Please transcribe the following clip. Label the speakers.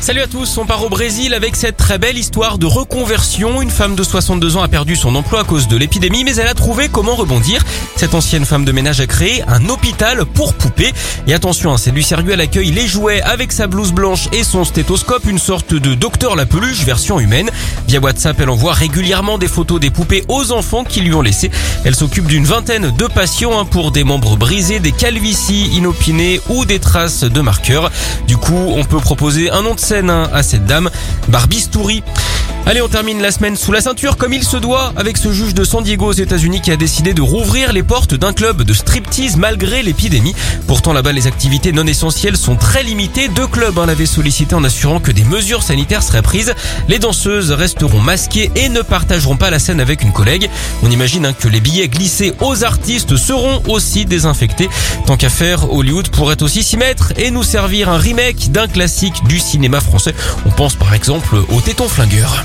Speaker 1: Salut à tous, on part au Brésil avec cette très belle histoire de reconversion. Une femme de 62 ans a perdu son emploi à cause de l'épidémie, mais elle a trouvé comment rebondir. Cette ancienne femme de ménage a créé un hôpital pour poupées. Et attention, hein, c'est lui sérieux, elle accueille les jouets avec sa blouse blanche et son stéthoscope, une sorte de docteur la peluche version humaine. Via WhatsApp, elle envoie régulièrement des photos des poupées aux enfants qui lui ont laissé. Elle s'occupe d'une vingtaine de patients hein, pour des membres brisés, des calvities inopinées ou des traces de marqueurs. Du coup, on peut proposer un nom de hein, à cette dame, Barbie Stouri. Allez, on termine la semaine sous la ceinture comme il se doit avec ce juge de San Diego aux États-Unis qui a décidé de rouvrir les portes d'un club de striptease malgré l'épidémie. Pourtant là-bas, les activités non essentielles sont très limitées. Deux clubs hein, l'avaient sollicité en assurant que des mesures sanitaires seraient prises. Les danseuses resteront masquées et ne partageront pas la scène avec une collègue. On imagine hein, que les billets glissés aux artistes seront aussi désinfectés. Tant qu'à faire, Hollywood pourrait aussi s'y mettre et nous servir un remake d'un classique du cinéma français. On pense par exemple au Téton Flingueur.